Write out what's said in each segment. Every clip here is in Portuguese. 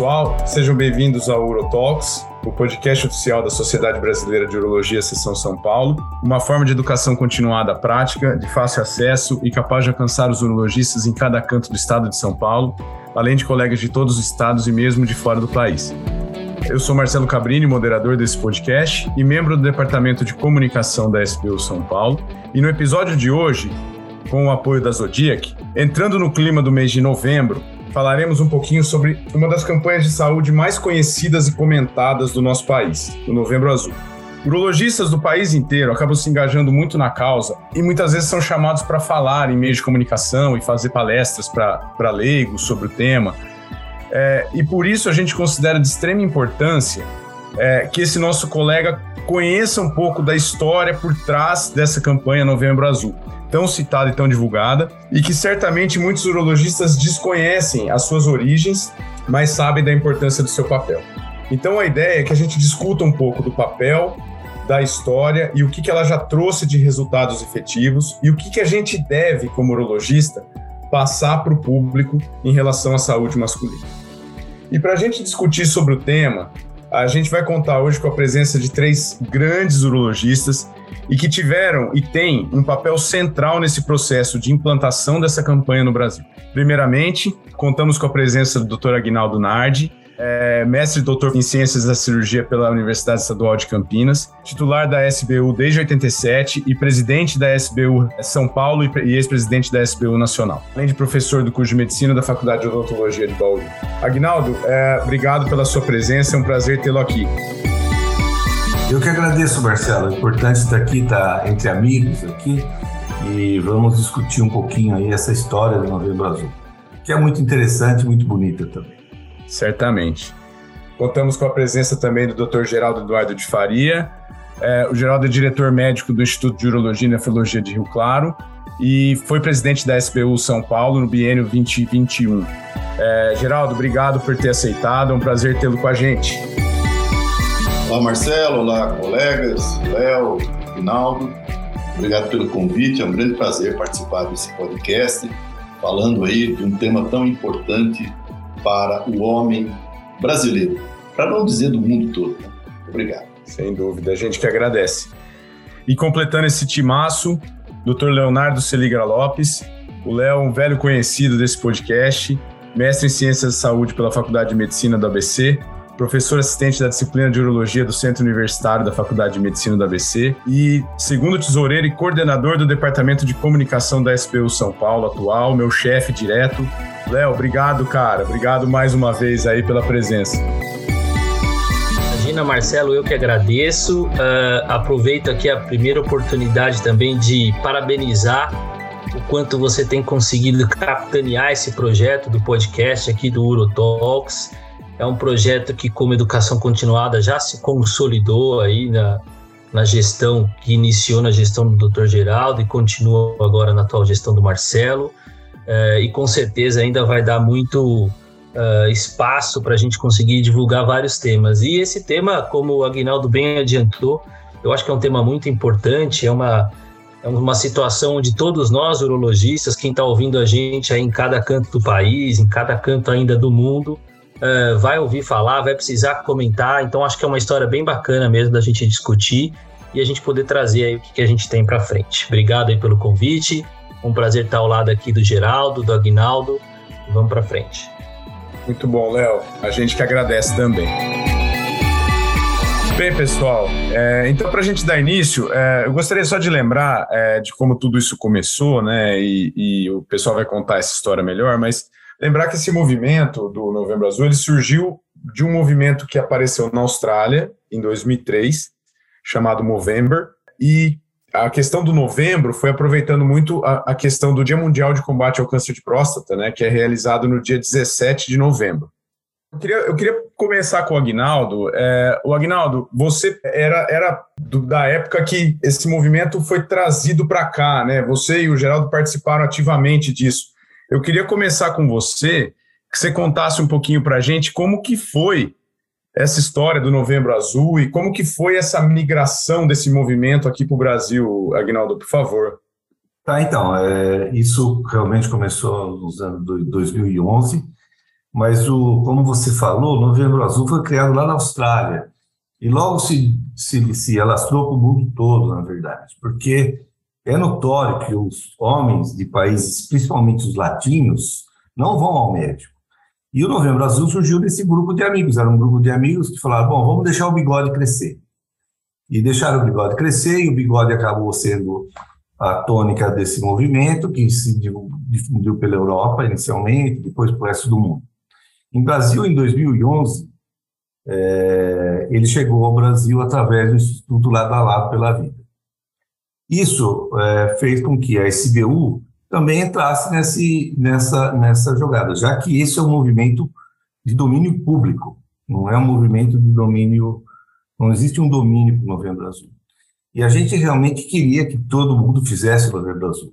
pessoal, sejam bem-vindos ao UroTalks, o podcast oficial da Sociedade Brasileira de Urologia Seção São Paulo, uma forma de educação continuada prática, de fácil acesso e capaz de alcançar os urologistas em cada canto do estado de São Paulo, além de colegas de todos os estados e mesmo de fora do país. Eu sou Marcelo Cabrini, moderador desse podcast e membro do Departamento de Comunicação da SBU São Paulo. E no episódio de hoje, com o apoio da Zodiac, entrando no clima do mês de novembro, falaremos um pouquinho sobre uma das campanhas de saúde mais conhecidas e comentadas do nosso país, o Novembro Azul. Urologistas do país inteiro acabam se engajando muito na causa e muitas vezes são chamados para falar em meios de comunicação e fazer palestras para leigos sobre o tema. É, e por isso a gente considera de extrema importância é, que esse nosso colega conheça um pouco da história por trás dessa campanha Novembro Azul tão citada e tão divulgada, e que certamente muitos urologistas desconhecem as suas origens, mas sabem da importância do seu papel. Então a ideia é que a gente discuta um pouco do papel, da história e o que, ela já trouxe de resultados efetivos e o que a gente deve, como urologista, passar para o público em relação à saúde masculina. E para a gente discutir sobre o tema, a gente vai contar hoje com a presença de três grandes urologistas e que tiveram e têm um papel central nesse processo de implantação dessa campanha no Brasil. Primeiramente, contamos com a presença do Dr. Aguinaldo Nardi, é, mestre e doutor em Ciências da Cirurgia pela Universidade Estadual de Campinas, titular da SBU desde 87 e presidente da SBU São Paulo e ex-presidente da SBU Nacional, além de professor do curso de Medicina da Faculdade de Odontologia de Bauru. Aguinaldo, é, obrigado pela sua presença, é um prazer tê-lo aqui. Eu que agradeço, Marcelo. É importante estar aqui, estar entre amigos aqui e vamos discutir um pouquinho aí essa história do Novembro Azul, que é muito interessante e muito bonita também. Certamente. Contamos com a presença também do Dr. Geraldo Eduardo de Faria. É, o Geraldo é diretor médico do Instituto de Urologia e Nefrologia de Rio Claro e foi presidente da SBU São Paulo no biênio 2021. É, Geraldo, obrigado por ter aceitado, é um prazer tê-lo com a gente. Olá, Marcelo. Olá, colegas. Léo, Rinaldo. Obrigado pelo convite. É um grande prazer participar desse podcast, falando aí de um tema tão importante para o homem brasileiro, para não dizer do mundo todo. Obrigado. Sem dúvida, a gente que agradece. E completando esse timaço, Dr. Leonardo Celigra Lopes, o Léo, um velho conhecido desse podcast, mestre em Ciências de Saúde pela Faculdade de Medicina do ABC, professor assistente da disciplina de Urologia do Centro Universitário da Faculdade de Medicina da ABC e segundo tesoureiro e coordenador do Departamento de Comunicação da SPU São Paulo atual, meu chefe direto. Léo, obrigado, cara. Obrigado mais uma vez aí pela presença. Imagina, Marcelo, eu que agradeço. Uh, aproveito aqui a primeira oportunidade também de parabenizar o quanto você tem conseguido capitanear esse projeto do podcast aqui do UroTalks. É um projeto que, como educação continuada, já se consolidou aí na, na gestão que iniciou na gestão do Dr. Geraldo e continua agora na atual gestão do Marcelo. É, e com certeza ainda vai dar muito uh, espaço para a gente conseguir divulgar vários temas. E esse tema, como o Aguinaldo bem adiantou, eu acho que é um tema muito importante, é uma, é uma situação onde todos nós, urologistas, quem está ouvindo a gente aí em cada canto do país, em cada canto ainda do mundo, uh, vai ouvir falar, vai precisar comentar. Então, acho que é uma história bem bacana mesmo da gente discutir e a gente poder trazer aí o que, que a gente tem para frente. Obrigado aí pelo convite. Um prazer estar ao lado aqui do Geraldo, do Agnaldo. Vamos para frente. Muito bom, Léo. A gente que agradece também. Bem, pessoal, é, então para a gente dar início, é, eu gostaria só de lembrar é, de como tudo isso começou, né? E, e, o pessoal vai contar essa história melhor, mas Lembrar que esse movimento do Novembro Azul ele surgiu de um movimento que apareceu na Austrália em 2003, chamado Movember, e a questão do novembro foi aproveitando muito a, a, questão do Dia Mundial de Combate ao Câncer de Próstata, né, que é realizado no dia 17 de novembro. Eu queria, eu queria começar com o Agnaldo. É, o Agnaldo, você era, era do, da época que esse movimento foi trazido para cá, né? Você e o Geraldo participaram ativamente disso. Eu queria começar com você, que você contasse um pouquinho para a gente como que foi essa história do Novembro Azul e como que foi essa migração desse movimento aqui para o Brasil, Agnaldo, por favor. Tá, então, é, isso realmente começou nos anos 2011. mas o, como você falou, o Novembro Azul foi criado lá na Austrália e logo se, se, se alastrou para o mundo todo, na verdade, porque é notório que os homens de países, principalmente os latinos, não vão ao médico. E o Novembro Azul surgiu desse grupo de amigos. Era um grupo de amigos que falaram: bom, vamos deixar o bigode crescer. E deixaram o bigode crescer, e o bigode acabou sendo a tônica desse movimento, que se difundiu pela Europa inicialmente, depois para o resto do mundo. Em Brasil, em 2011, é, ele chegou ao Brasil através do Instituto Lado a Lado pela Vida. Isso é, fez com que a SBU também entrasse nesse, nessa, nessa jogada, já que esse é um movimento de domínio público, não é um movimento de domínio, não existe um domínio para o Novembro Azul. E a gente realmente queria que todo mundo fizesse o Novembro Azul.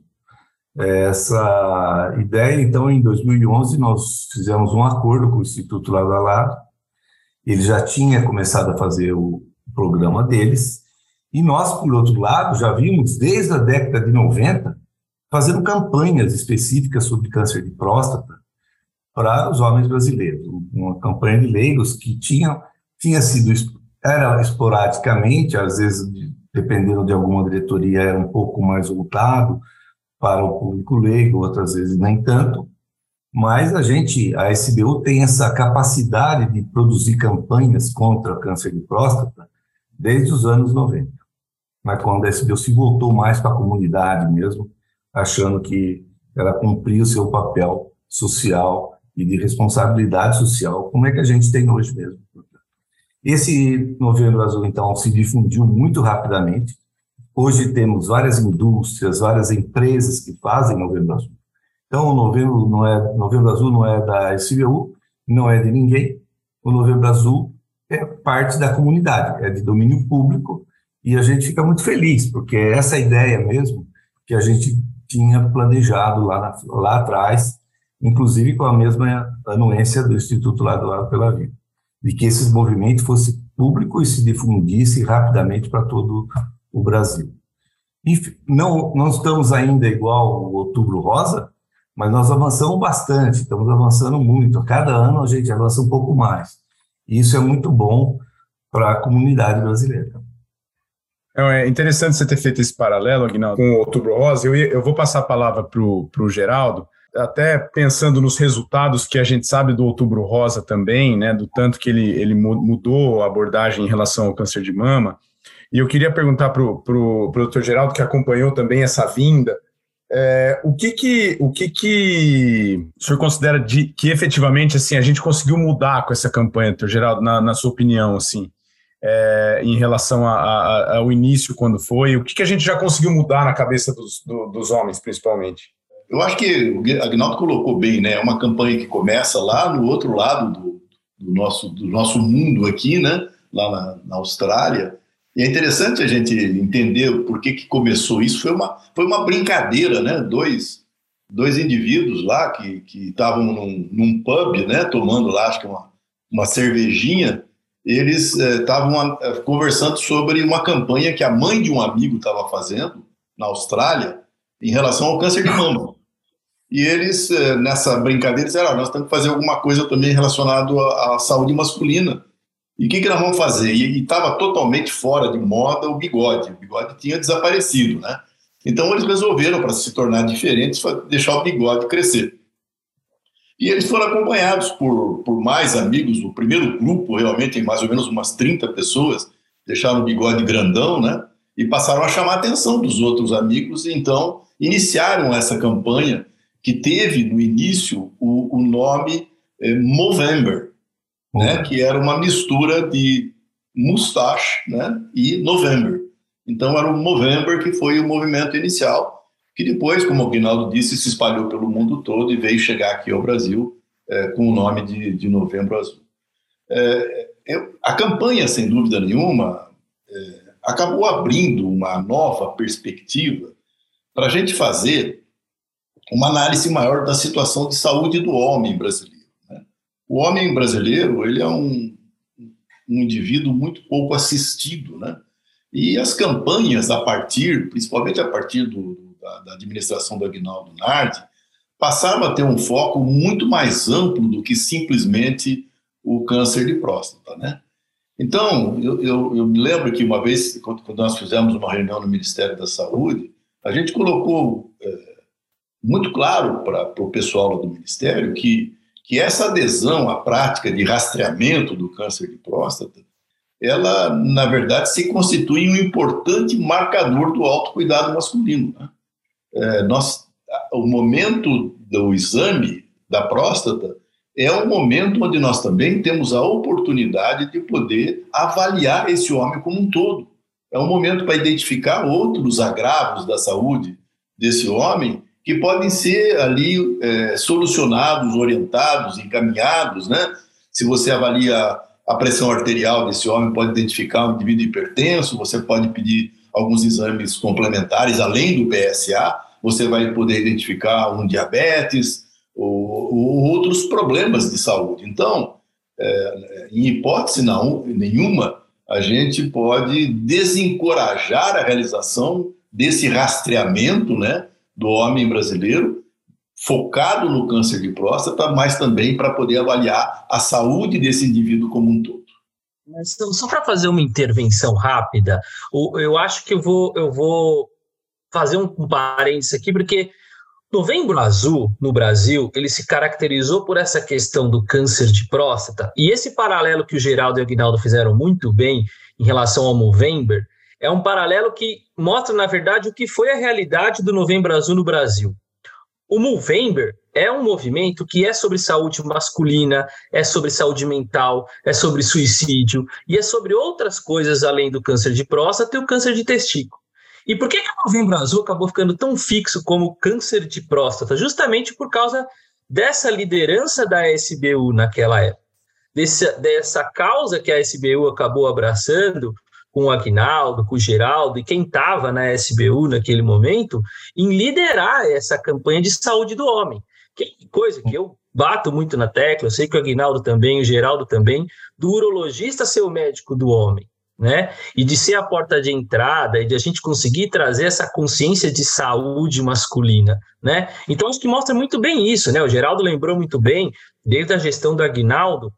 Essa ideia, então, em 2011, nós fizemos um acordo com o Instituto Lado Lado, ele já tinha começado a fazer o programa deles, e nós, por outro lado, já vimos desde a década de 90 fazendo campanhas específicas sobre câncer de próstata para os homens brasileiros. Uma campanha de leigos que tinha, tinha sido, era esporadicamente, às vezes, dependendo de alguma diretoria, era um pouco mais voltado para o público leigo, outras vezes nem tanto. Mas a gente, a SBU tem essa capacidade de produzir campanhas contra o câncer de próstata desde os anos 90. Mas quando a SBU se voltou mais para a comunidade mesmo, achando que ela cumpria o seu papel social e de responsabilidade social, como é que a gente tem hoje mesmo. Esse Novembro Azul, então, se difundiu muito rapidamente. Hoje temos várias indústrias, várias empresas que fazem Novembro Azul. Então, o Novembro, não é, Novembro Azul não é da SBU, não é de ninguém. O Novembro Azul é parte da comunidade, é de domínio público, e a gente fica muito feliz, porque é essa ideia mesmo que a gente tinha planejado lá, na, lá atrás, inclusive com a mesma anuência do Instituto Lado a Lado pela Vida, de que esse movimento fosse público e se difundisse rapidamente para todo o Brasil. Enfim, não, não estamos ainda igual o Outubro Rosa, mas nós avançamos bastante, estamos avançando muito. A cada ano a gente avança um pouco mais. E isso é muito bom para a comunidade brasileira. É interessante você ter feito esse paralelo, Aguinaldo, com o Outubro Rosa. Eu, eu vou passar a palavra para o Geraldo, até pensando nos resultados que a gente sabe do Outubro Rosa também, né, do tanto que ele, ele mudou a abordagem em relação ao câncer de mama. E eu queria perguntar para o doutor Geraldo, que acompanhou também essa vinda, é, o que que o que que o senhor considera de, que efetivamente assim a gente conseguiu mudar com essa campanha, doutor Geraldo, na, na sua opinião, assim? é, em relação a, a, ao início, quando foi? O que, que a gente já conseguiu mudar na cabeça dos, do, dos homens, principalmente? Eu acho que o Agnaldo colocou bem, né? É uma campanha que começa lá no outro lado do, do nosso, do nosso mundo aqui, né? Lá na, na, Austrália. E é interessante a gente entender por que, que começou isso. Foi uma, foi uma brincadeira, né? Dois, dois indivíduos lá que estavam num, num pub, né? Tomando lá, acho que uma, uma cervejinha eles estavam eh, conversando sobre uma campanha que a mãe de um amigo estava fazendo na Austrália em relação ao câncer de mama. E eles, eh, nessa brincadeira, disseram: ah, nós temos que fazer alguma coisa também relacionado à, à saúde masculina. E o que, que nós vamos fazer? E estava totalmente fora de moda o bigode. O bigode tinha desaparecido, né? Então eles resolveram, para se tornar diferentes, deixar o bigode crescer. E eles foram acompanhados por, por mais amigos. O primeiro grupo, realmente, tem mais ou menos umas 30 pessoas, deixaram o bigode grandão, né? E passaram a chamar a atenção dos outros amigos. E então, iniciaram essa campanha que teve no início o, o nome é, Movember. Né? Que era uma mistura de mustache né? e November. Então, era o Movember que foi o movimento inicial que depois, como o Guinaldo disse, se espalhou pelo mundo todo e veio chegar aqui ao Brasil é, com o nome de, de Novembro Azul. É, eu, a campanha, sem dúvida nenhuma, é, acabou abrindo uma nova perspectiva para a gente fazer uma análise maior da situação de saúde do homem brasileiro. O homem brasileiro ele é um, um indivíduo muito pouco assistido, né? E as campanhas a partir, principalmente a partir do, da, da administração do Agnaldo Nardi, passaram a ter um foco muito mais amplo do que simplesmente o câncer de próstata, né? Então, eu, eu, eu me lembro que uma vez, quando, quando, nós fizemos uma reunião no Ministério da Saúde, a gente colocou é, muito claro para o pessoal do Ministério que, que essa adesão à prática de rastreamento do câncer de próstata, ela, na verdade, se constitui um importante marcador do autocuidado masculino. Né? É, nós, o momento do exame da próstata é um momento onde nós também temos a oportunidade de poder avaliar esse homem como um todo. É um momento para identificar outros agravos da saúde desse homem que podem ser ali é, solucionados, orientados, encaminhados, né? Se você avalia a pressão arterial desse homem, pode identificar um indivíduo hipertenso, você pode pedir alguns exames complementares além do PSA, você vai poder identificar um diabetes, ou, ou outros problemas de saúde. Então, é, em hipótese não, nenhuma, a gente pode desencorajar a realização desse rastreamento né, do homem brasileiro, focado no câncer de próstata, mas também para poder avaliar a saúde desse indivíduo como um todo. Só para fazer uma intervenção rápida, eu acho que eu vou, eu vou fazer um parênteses aqui, porque Novembro Azul, no Brasil, ele se caracterizou por essa questão do câncer de próstata, e esse paralelo que o Geraldo e o Aguinaldo fizeram muito bem em relação ao Movember, é um paralelo que mostra, na verdade, o que foi a realidade do Novembro Azul no Brasil. O Movember é um movimento que é sobre saúde masculina, é sobre saúde mental, é sobre suicídio e é sobre outras coisas além do câncer de próstata e o câncer de testículo. E por que, que o novembro azul acabou ficando tão fixo como câncer de próstata? Justamente por causa dessa liderança da SBU naquela época. Desse, dessa causa que a SBU acabou abraçando com o Aguinaldo, com o Geraldo e quem estava na SBU naquele momento, em liderar essa campanha de saúde do homem. Que coisa que eu bato muito na tecla, eu sei que o Aguinaldo também, o Geraldo também, do urologista ser o médico do homem né? E de ser a porta de entrada e de a gente conseguir trazer essa consciência de saúde masculina, né? Então acho que mostra muito bem isso, né? O Geraldo lembrou muito bem, desde a gestão do Aguinaldo,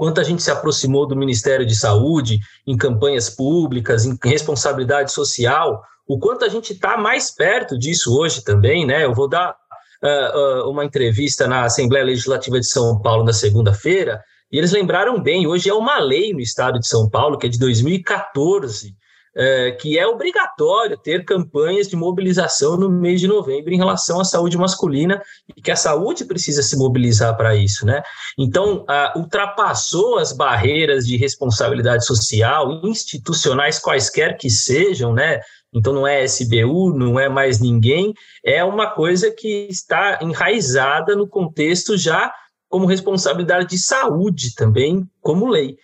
quanto a gente se aproximou do Ministério de Saúde em campanhas públicas, em responsabilidade social, o quanto a gente está mais perto disso hoje também, né? Eu vou dar uh, uh, uma entrevista na Assembleia Legislativa de São Paulo na segunda-feira e eles lembraram bem, hoje é uma lei no estado de São Paulo, que é de 2014, é, que é obrigatório ter campanhas de mobilização no mês de novembro em relação à saúde masculina e que a saúde precisa se mobilizar para isso, né? Então, a, ultrapassou as barreiras de responsabilidade social, institucionais quaisquer que sejam, né? Então não é SBU, não é mais ninguém, é uma coisa que está enraizada no contexto já como responsabilidade de saúde também, como lei.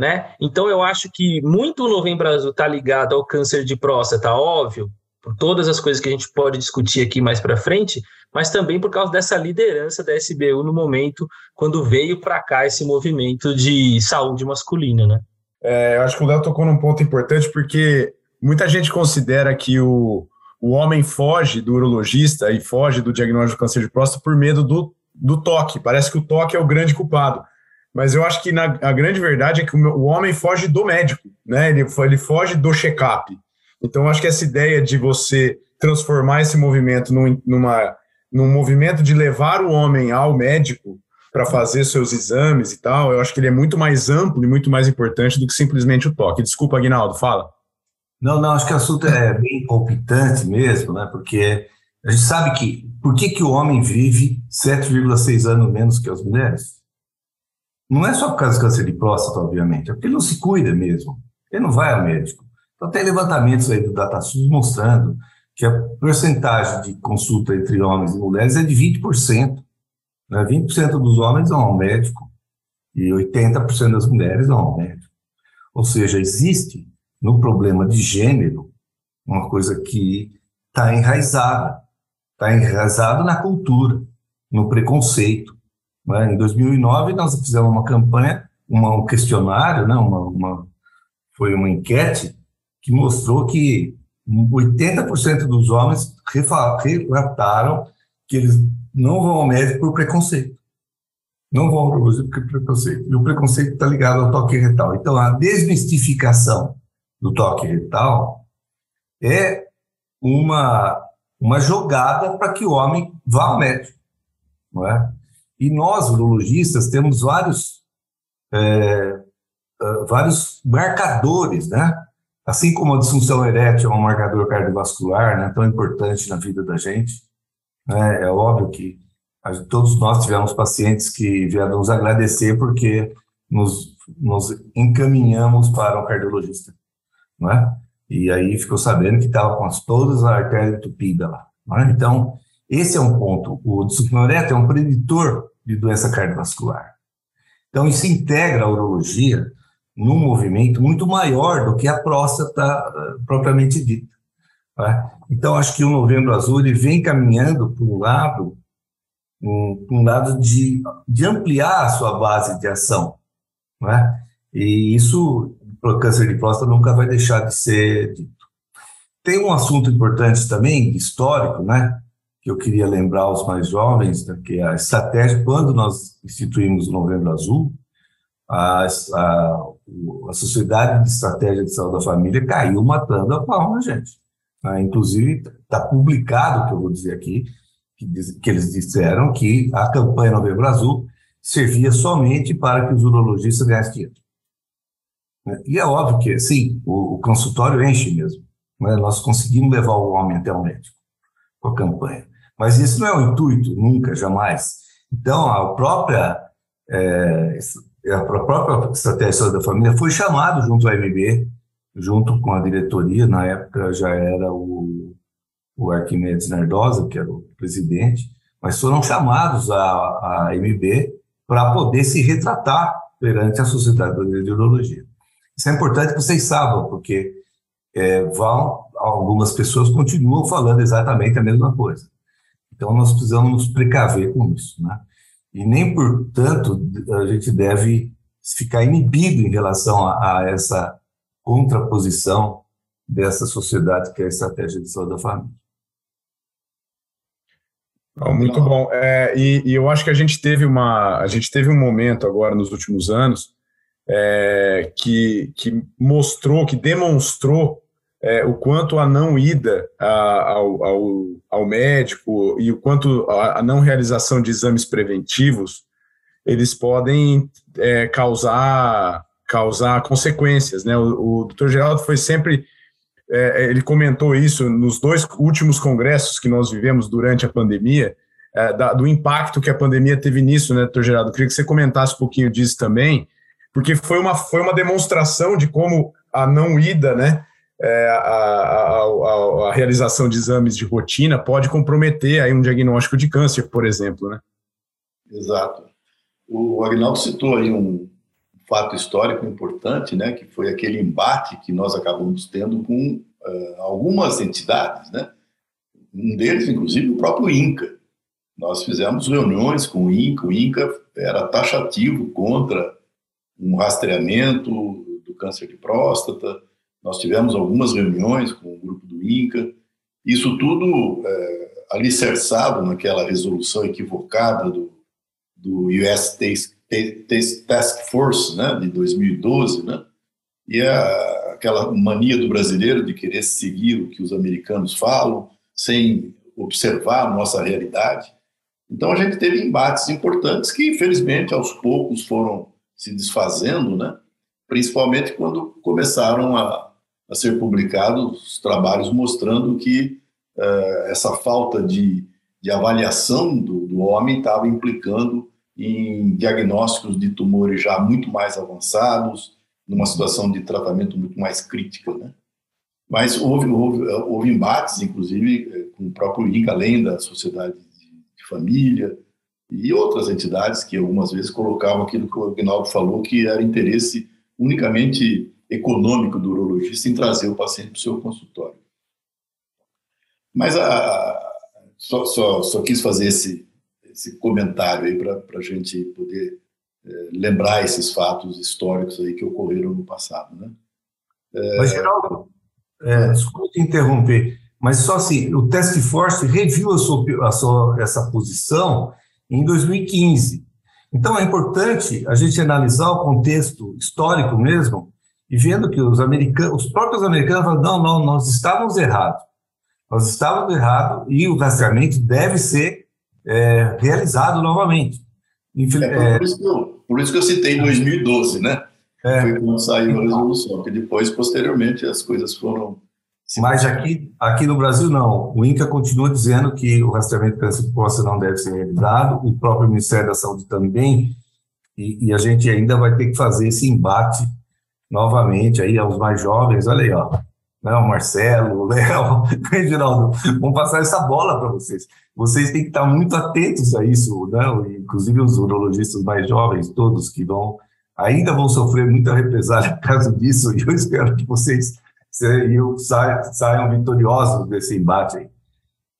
Né? Então, eu acho que muito o Novembro Azul está ligado ao câncer de próstata, óbvio, por todas as coisas que a gente pode discutir aqui mais para frente, mas também por causa dessa liderança da SBU no momento quando veio para cá esse movimento de saúde masculina. Né? É, eu acho que o Léo tocou num ponto importante, porque muita gente considera que o, o homem foge do urologista e foge do diagnóstico de câncer de próstata por medo do do toque. Parece que o toque é o grande culpado. Mas eu acho que na, a grande verdade é que o, o homem foge do médico, né? Ele, ele foge do check-up. Então, eu acho que essa ideia de você transformar esse movimento num, numa, num movimento de levar o homem ao médico para fazer seus exames e tal, eu acho que ele é muito mais amplo e muito mais importante do que simplesmente o toque. Desculpa, Aguinaldo, fala. Não, não, acho que o assunto é bem palpitante mesmo, né? Porque a gente sabe que por que, que o homem vive 7,6 anos menos que as mulheres? Não é só por causa do câncer de próstata, obviamente, é porque ele não se cuida mesmo. Ele não vai ao médico. Então, tem levantamentos aí do DataSUS mostrando que a porcentagem de consulta entre homens e mulheres é de 20%. Né? 20% dos homens vão ao médico e 80% das mulheres vão ao médico. Ou seja, existe no problema de gênero uma coisa que está enraizada está enraizado na cultura, no preconceito. Né? Em 2009, nós fizemos uma campanha, uma, um questionário, né? uma, uma, foi uma enquete que mostrou que 80% dos homens relataram que eles não vão ao médico por preconceito. Não vão ao urologista por preconceito. E o preconceito está ligado ao toque retal. Então, a desmistificação do toque retal é uma, uma jogada para que o homem vá ao médico. Não é? E nós, urologistas, temos vários, é, é vários marcadores, né? Assim como a disfunção erétil é um marcador cardiovascular né, tão importante na vida da gente, né, é óbvio que todos nós tivemos pacientes que vieram nos agradecer porque nos, nos encaminhamos para um cardiologista, né? E aí ficou sabendo que estava com as, todas as artérias entupidas lá. Né? Então, esse é um ponto. O disfunção erétil é um preditor de doença cardiovascular. Então, isso integra a urologia num movimento muito maior do que a próstata eh, propriamente dita. Né? Então, acho que o Novembro Azul ele vem caminhando para um lado, um, um, lado de, de ampliar a sua base de ação. Né? E isso, para o câncer de próstata, nunca vai deixar de ser dito. Tem um assunto importante também, histórico, né? Eu queria lembrar aos mais jovens, né? que a estratégia, quando nós instituímos o Novembro Azul, a, a, a Sociedade de Estratégia de Saúde da Família caiu matando a pau na gente. Ah, inclusive, está publicado, que eu vou dizer aqui, que, diz, que, eles disseram que a campanha Novembro Azul servia somente para que os urologistas ganhassem dinheiro. E é óbvio que, sim, o, o consultório enche mesmo. Né? Nós conseguimos levar o homem até o médico com a campanha. Mas isso não é o intuito, nunca, jamais. Então, a própria é, a própria estratégia da família foi chamado junto ao MB, junto com a diretoria, na época já era o, o Arquimedes Nardosa, que era o presidente, mas foram chamados a, a MB para poder se retratar perante a Sociedade Brasileira de Urologia. Isso é importante que vocês saibam, porque é, vão, algumas pessoas continuam falando exatamente a mesma coisa. Então, nós precisamos nos precaver com isso, né? e nem, portanto, a gente deve ficar inibido em relação a, a essa contraposição dessa sociedade que é a estratégia de saúde da família. muito bom. É, e, e, eu acho que a gente teve uma, a gente teve um momento agora nos últimos anos é, que, que mostrou, que demonstrou é, o quanto a não ida a, ao, ao, ao, médico e o quanto a, a, não realização de exames preventivos eles podem é, causar causar consequências, né? O, o Dr. Geraldo foi sempre é, ele comentou isso nos dois últimos congressos que nós vivemos durante a pandemia, é, da, do impacto que a pandemia teve nisso, né, Dr. Geraldo? Queria que você comentasse um pouquinho disso também, porque foi uma, foi uma demonstração de como a não ida, né, é, a, a, a, a, realização de exames de rotina pode comprometer aí um diagnóstico de câncer, por exemplo, né? Exato. O Agnaldo citou aí um fato histórico importante, né, que foi aquele embate que nós acabamos tendo com uh, algumas entidades, né? Um deles, inclusive, o próprio INCA. Nós fizemos reuniões com o INCA, o INCA era taxativo contra um rastreamento do câncer de próstata, nós tivemos algumas reuniões com o grupo do INCA, isso tudo é, alicerçado naquela resolução equivocada do, do US Task Force né, de 2012, né, e a, aquela mania do brasileiro de querer seguir o que os americanos falam, sem observar a nossa realidade. Então a gente teve embates importantes que, infelizmente, aos poucos foram se desfazendo, né? principalmente quando começaram a, a ser publicados trabalhos mostrando que uh, essa falta de, de avaliação do, do homem estava implicando em diagnósticos de tumores já muito mais avançados, numa situação de tratamento muito mais crítica, né? Mas houve, houve, houve embates, inclusive, eh, com o próprio INCA, além da Sociedade de Família e outras entidades que algumas vezes colocavam aquilo que o Agnaldo falou, que era interesse unicamente econômico do urologista em trazer o paciente para o seu consultório. Mas a, só, só, só quis fazer esse, esse comentário aí para a gente poder é, lembrar esses fatos históricos aí que ocorreram no passado, né? É... Mas, Geraldo, é, desculpe te interromper, Mas só assim, o Task Force reviu a sua, a sua, essa posição em 2015. Então é importante a gente analisar o contexto histórico mesmo e vendo que os americanos, os próprios americanos falam, não, não, nós estávamos errados. Nós estávamos errados e o rastreamento deve ser é, realizado novamente. Infel é por, isso que eu, por isso que eu citei 2012, né? É. Foi quando saiu a resolução, porque depois, posteriormente, as coisas foram. Mas aqui, aqui no Brasil, não. O INCA continua dizendo que o rastreamento de próstata não deve ser realizado, o próprio Ministério da Saúde também, e, e, a gente ainda vai ter que fazer esse embate novamente aí aos mais jovens. Olha aí, ó. Né, o Marcelo, o Léo, Geraldo, vamos passar essa bola para vocês. Vocês têm que estar muito atentos a isso, né? inclusive os urologistas mais jovens, todos que vão ainda vão sofrer muita represália por causa disso, e eu espero que vocês saiam, saiam vitoriosos desse embate.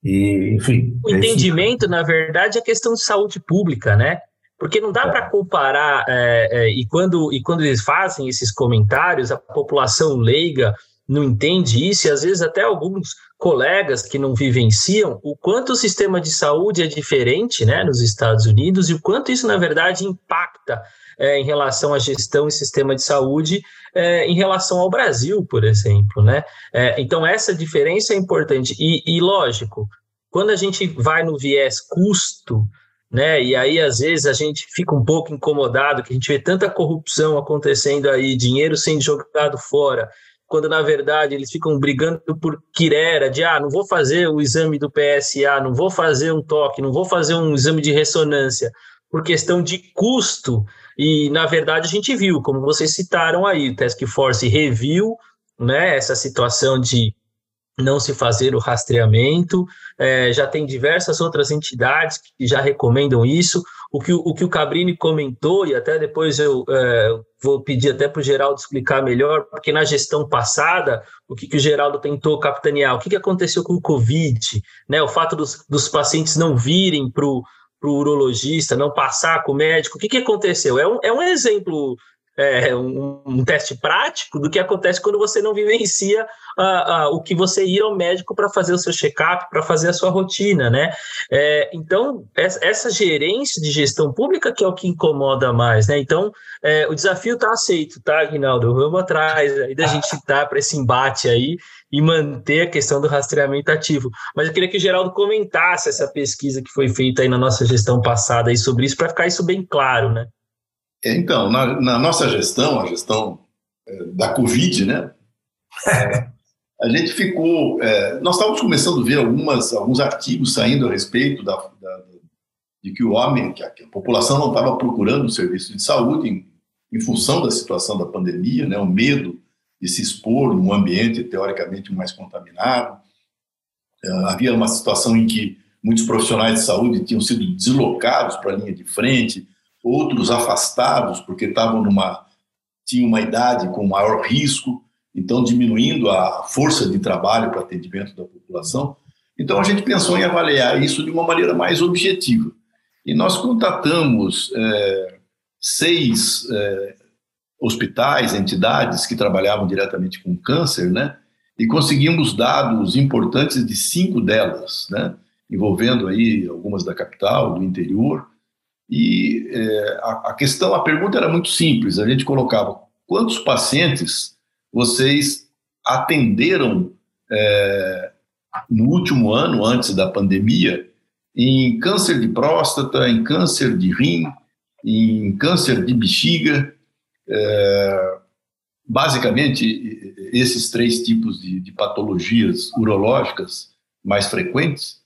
E, enfim. O é entendimento, na verdade, é questão de saúde pública, né? Porque não dá para comparar, é, é, e, quando, e quando eles fazem esses comentários, a população leiga não entende isso, e às vezes até alguns colegas que não vivenciam o quanto o sistema de saúde é diferente né, nos Estados Unidos e o quanto isso, na verdade, impacta é, em relação à gestão e sistema de saúde é, em relação ao Brasil, por exemplo. Né? É, então, essa diferença é importante. E, e, lógico, quando a gente vai no viés custo, né, e aí às vezes a gente fica um pouco incomodado, que a gente vê tanta corrupção acontecendo aí, dinheiro sendo jogado fora, quando na verdade eles ficam brigando por quirera, de ah, não vou fazer o exame do PSA, não vou fazer um toque, não vou fazer um exame de ressonância, por questão de custo. E na verdade a gente viu, como vocês citaram aí, o Task Force reviu né, essa situação de não se fazer o rastreamento, é, já tem diversas outras entidades que já recomendam isso. O que o, que o Cabrini comentou, e até depois eu é, vou pedir até para o Geraldo explicar melhor, porque na gestão passada, o que, que o Geraldo tentou capitanear, o que, que aconteceu com o Covid, né, o fato dos, dos pacientes não virem para o urologista, não passar com o médico, o que, que aconteceu? É um, é um exemplo é, um, um, teste prático do que acontece quando você não vivencia uh, uh, o que você ir ao médico para fazer o seu check-up, para fazer a sua rotina, né? É, então, essa gerência de gestão pública que é o que incomoda mais, né? Então, é, o desafio está aceito, tá, Rinaldo? Vamos atrás aí da gente estar tá para esse embate aí e manter a questão do rastreamento ativo. Mas eu queria que o Geraldo comentasse essa pesquisa que foi feita aí na nossa gestão passada aí sobre isso, para ficar isso bem claro, né? É, então, na, na, nossa gestão, a gestão é, da Covid, né? É, a gente ficou. É, nós estávamos começando a ver algumas, alguns artigos saindo a respeito da, da de que o homem, que a, que a população não estava procurando o serviço de saúde em, em, função da situação da pandemia, né? O medo de se expor num ambiente teoricamente mais contaminado. É, havia uma situação em que muitos profissionais de saúde tinham sido deslocados para a linha de frente outros afastados porque estavam numa tinham uma idade com maior risco, então diminuindo a força de trabalho para atendimento da população. Então a gente pensou em avaliar isso de uma maneira mais objetiva. E nós contatamos é, seis é, hospitais, entidades que trabalhavam diretamente com câncer, né? E conseguimos dados importantes de cinco delas, né? Envolvendo aí algumas da capital, do interior, e é, a, a, questão, a pergunta era muito simples. A gente colocava quantos pacientes vocês atenderam é, no último ano, antes da pandemia, em câncer de próstata, em câncer de rim, em câncer de bexiga. É, basicamente, esses três tipos de, de patologias urológicas mais frequentes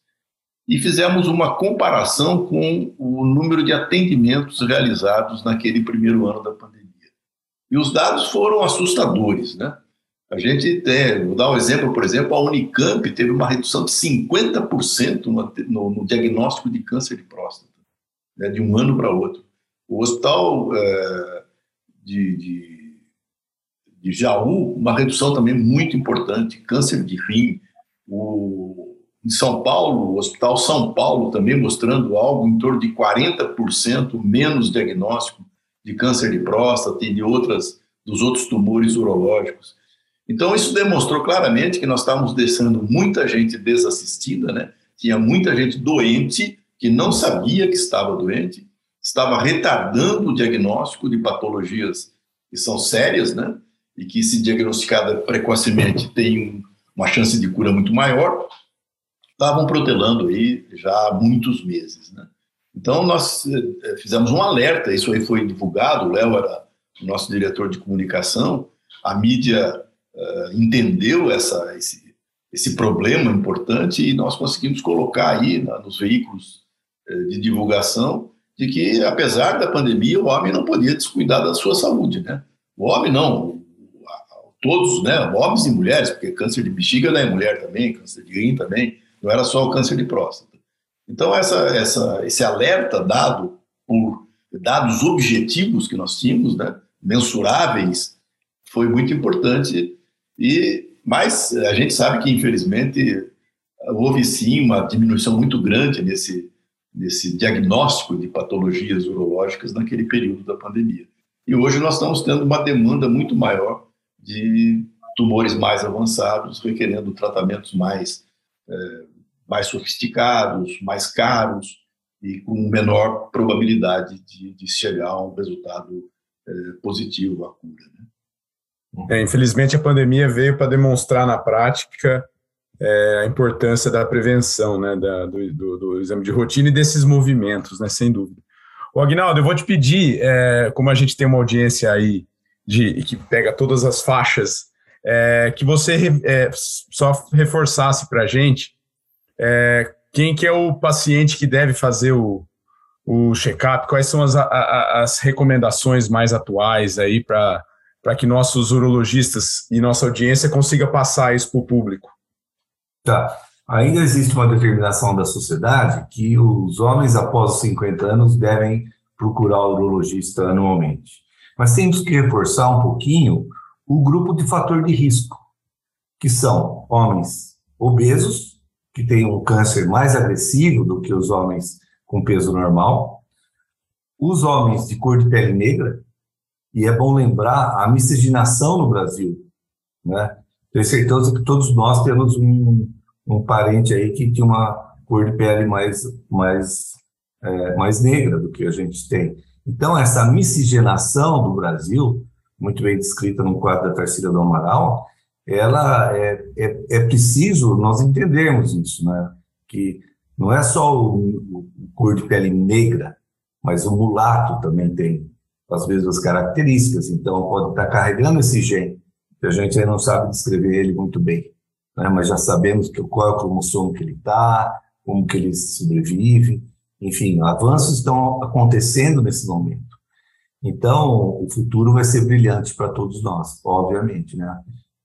e fizemos uma comparação com o número de atendimentos realizados naquele primeiro ano da pandemia. E os dados foram assustadores, né? A gente tem, vou dar um exemplo, por exemplo, a Unicamp teve uma redução de 50% no, no, diagnóstico de câncer de próstata, né, de um ano para outro. O hospital é, de, de, de Jaú, uma redução também muito importante, câncer de rim, o em São Paulo, o Hospital São Paulo também mostrando algo em torno de 40% menos diagnóstico de câncer de próstata e de outras dos outros tumores urológicos. Então, isso demonstrou claramente que nós estávamos deixando muita gente desassistida, né? Tinha muita gente doente que não sabia que estava doente, estava retardando o diagnóstico de patologias que são sérias, né? E que, se diagnosticada precocemente, tem uma chance de cura muito maior. Estavam protelando aí já há muitos meses, né? Então, nós eh, fizemos um alerta, isso aí foi divulgado, o Léo era o nosso diretor de comunicação, a mídia uh, entendeu essa, esse, esse problema importante e nós conseguimos colocar aí na, nos veículos de divulgação de que, apesar da pandemia, o homem não podia descuidar da sua saúde, né? O homem não, todos, né, homens e mulheres, porque câncer de bexiga é mulher também, câncer de rim também, não era só o câncer de próstata. Então, essa, essa, esse alerta dado por dados objetivos que nós tínhamos, né, mensuráveis, foi muito importante. E mas a gente sabe que infelizmente houve sim uma diminuição muito grande nesse nesse diagnóstico de patologias urológicas naquele período da pandemia. E hoje nós estamos tendo uma demanda muito maior de tumores mais avançados, requerendo tratamentos mais é, mais sofisticados, mais caros e com menor probabilidade de, de chegar a um resultado é, positivo à cura. Né? É, infelizmente, a pandemia veio para demonstrar na prática é, a importância da prevenção, né, da, do, do, do, exame de rotina e desses movimentos, né, sem dúvida. O Agnaldo, eu vou te pedir, é, como a gente tem uma audiência aí de, que pega todas as faixas, que você só reforçasse para a gente é, quem que é o paciente que deve fazer o, o check-up, quais são as, a, as recomendações mais atuais aí para que nossos urologistas e nossa audiência consiga passar isso para o público? Tá. Ainda existe uma determinação da sociedade que os homens após os 50 anos devem procurar o urologista anualmente. Mas temos que reforçar um pouquinho o grupo de fator de risco, que são homens obesos, que têm um câncer mais agressivo do que os homens com peso normal, os homens de cor de pele negra, e é bom lembrar a miscigenação no Brasil, né? Tenho certeza que todos nós temos um, um parente aí que tinha uma cor de pele mais, mais, é, mais negra do que a gente tem. Então, essa miscigenação do Brasil, muito bem descrita no quadro da Tarsila do Amaral, ela é, é, é, preciso nós entendermos isso, né? Que não é só o, o, cor de pele negra, mas o mulato também tem as mesmas características, então pode estar carregando esse gene, que a gente ainda não sabe descrever ele muito bem, né? mas já sabemos que, qual é o cromossomo que ele está, como que ele sobrevive, enfim, avanços estão acontecendo nesse momento. Então, o futuro vai ser brilhante para todos nós, obviamente, né?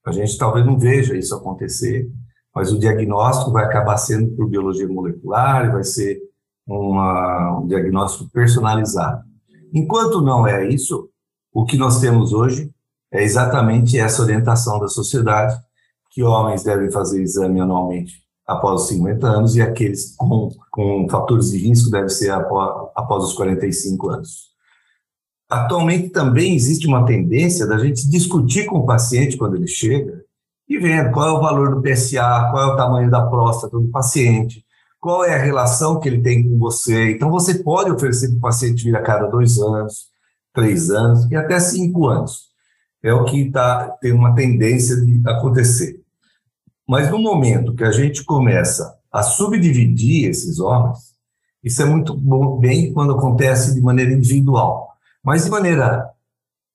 A gente talvez não veja isso acontecer, mas o diagnóstico vai acabar sendo por biologia molecular, vai ser uma, um diagnóstico personalizado. Enquanto não é isso, o que nós temos hoje é exatamente essa orientação da sociedade, que homens devem fazer exame anualmente após os 50 anos e aqueles com, com fatores de risco devem ser após, após os 45 anos. Atualmente também existe uma tendência da gente discutir com o paciente quando ele chega e vendo qual é o valor do PSA, qual é o tamanho da próstata do paciente, qual é a relação que ele tem com você. Então, você pode oferecer para o paciente vir a cada dois anos, três anos e até cinco anos. É o que tá, tem uma tendência de acontecer. Mas no momento que a gente começa a subdividir esses homens, isso é muito bom, bem quando acontece de maneira individual. Mas de maneira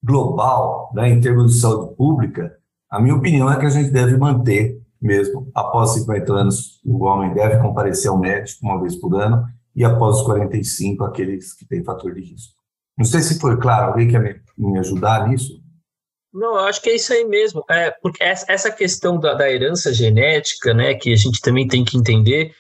global, né, em termos de saúde pública, a minha opinião é que a gente deve manter mesmo. Após 50 anos, o homem deve comparecer ao médico uma vez por ano, e após os 45, aqueles que têm fator de risco. Não sei se foi claro, alguém quer me, me ajudar nisso? Não, eu acho que é isso aí mesmo. É, porque essa questão da, da, herança genética, né, que a gente também tem que entender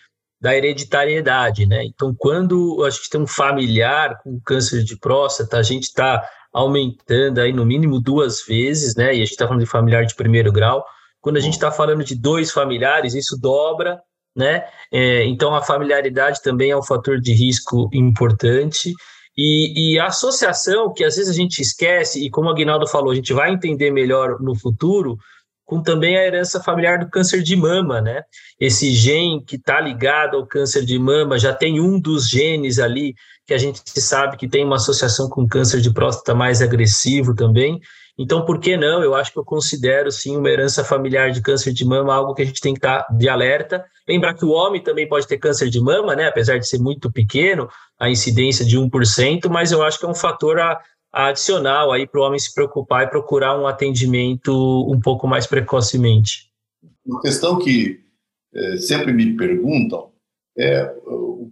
da hereditariedade, né? Então, quando a gente tem um familiar com câncer de próstata, a gente está aumentando aí no mínimo duas vezes, né? E a gente está falando de familiar de primeiro grau. Quando a gente está falando de dois familiares, isso dobra, né? É, então, a familiaridade também é um fator de risco importante. E, e, a associação, que às vezes a gente esquece, e como o Aguinaldo falou, a gente vai entender melhor no futuro, com também a herança familiar do câncer de mama, né? Esse gene que está ligado ao câncer de mama já tem um dos genes ali que a gente sabe que tem uma associação com câncer de próstata mais agressivo também. Então, por que não? Eu acho que eu considero sim uma herança familiar de câncer de mama algo que a gente tem que estar tá de alerta. Lembrar que o homem também pode ter câncer de mama, né? Apesar de ser muito pequeno, a incidência de 1%, mas eu acho que é um fator a, adicional aí para o homem se preocupar e procurar um atendimento um pouco mais precocemente. Uma questão que é, sempre me perguntam é o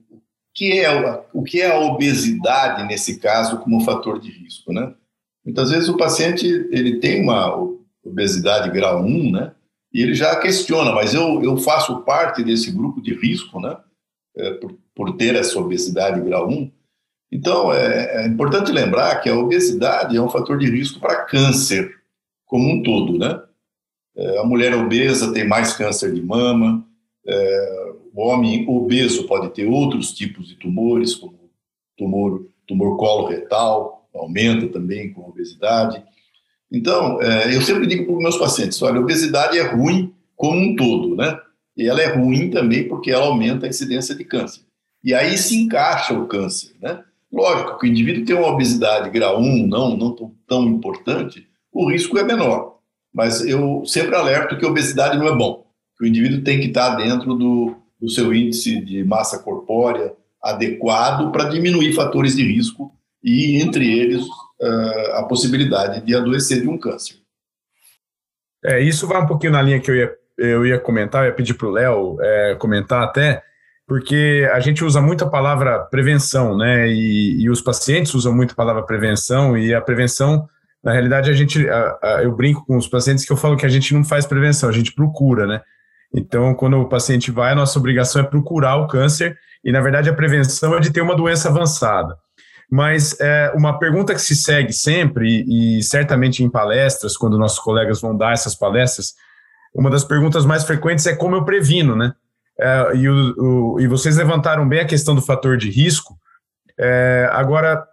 que é o que é a obesidade nesse caso como fator de risco, né? Muitas vezes o paciente ele tem uma obesidade grau 1, né? E ele já questiona, mas eu, eu faço parte desse grupo de risco, né? É, por, por ter essa obesidade grau 1. Então, é, é, importante lembrar que a obesidade é um fator de risco para câncer como um todo, né? É, a mulher obesa tem mais câncer de mama, é, o homem obeso pode ter outros tipos de tumores, como tumor, tumor colo-retal, aumenta também com a obesidade. Então, é, eu sempre digo para os meus pacientes, olha, a obesidade é ruim como um todo, né? E ela é ruim também porque ela aumenta a incidência de câncer. E aí se encaixa o câncer, né? Lógico que o indivíduo tem uma obesidade grau 1, não, não tão, tão importante, o risco é menor. Mas eu sempre alerto que a obesidade não é bom. Que o indivíduo tem que estar dentro do, do seu índice de massa corpórea adequado para diminuir fatores de risco e, entre eles, uh, a possibilidade de adoecer de um câncer. É, isso vai um pouquinho na linha que eu ia, eu ia comentar, eu ia pedir para o Léo é, comentar até porque a gente usa muito a palavra prevenção, né? E, e, os pacientes usam muito a palavra prevenção, e a prevenção, na realidade, a gente, a, a, eu brinco com os pacientes que eu falo que a gente não faz prevenção, a gente procura, né? Então, quando o paciente vai, a nossa obrigação é procurar o câncer, e na verdade a prevenção é de ter uma doença avançada. Mas é, uma pergunta que se segue sempre, e, e certamente em palestras, quando nossos colegas vão dar essas palestras, uma das perguntas mais frequentes é como eu previno, né? É, e, o, o, e, vocês levantaram bem a questão do fator de risco. É, agora,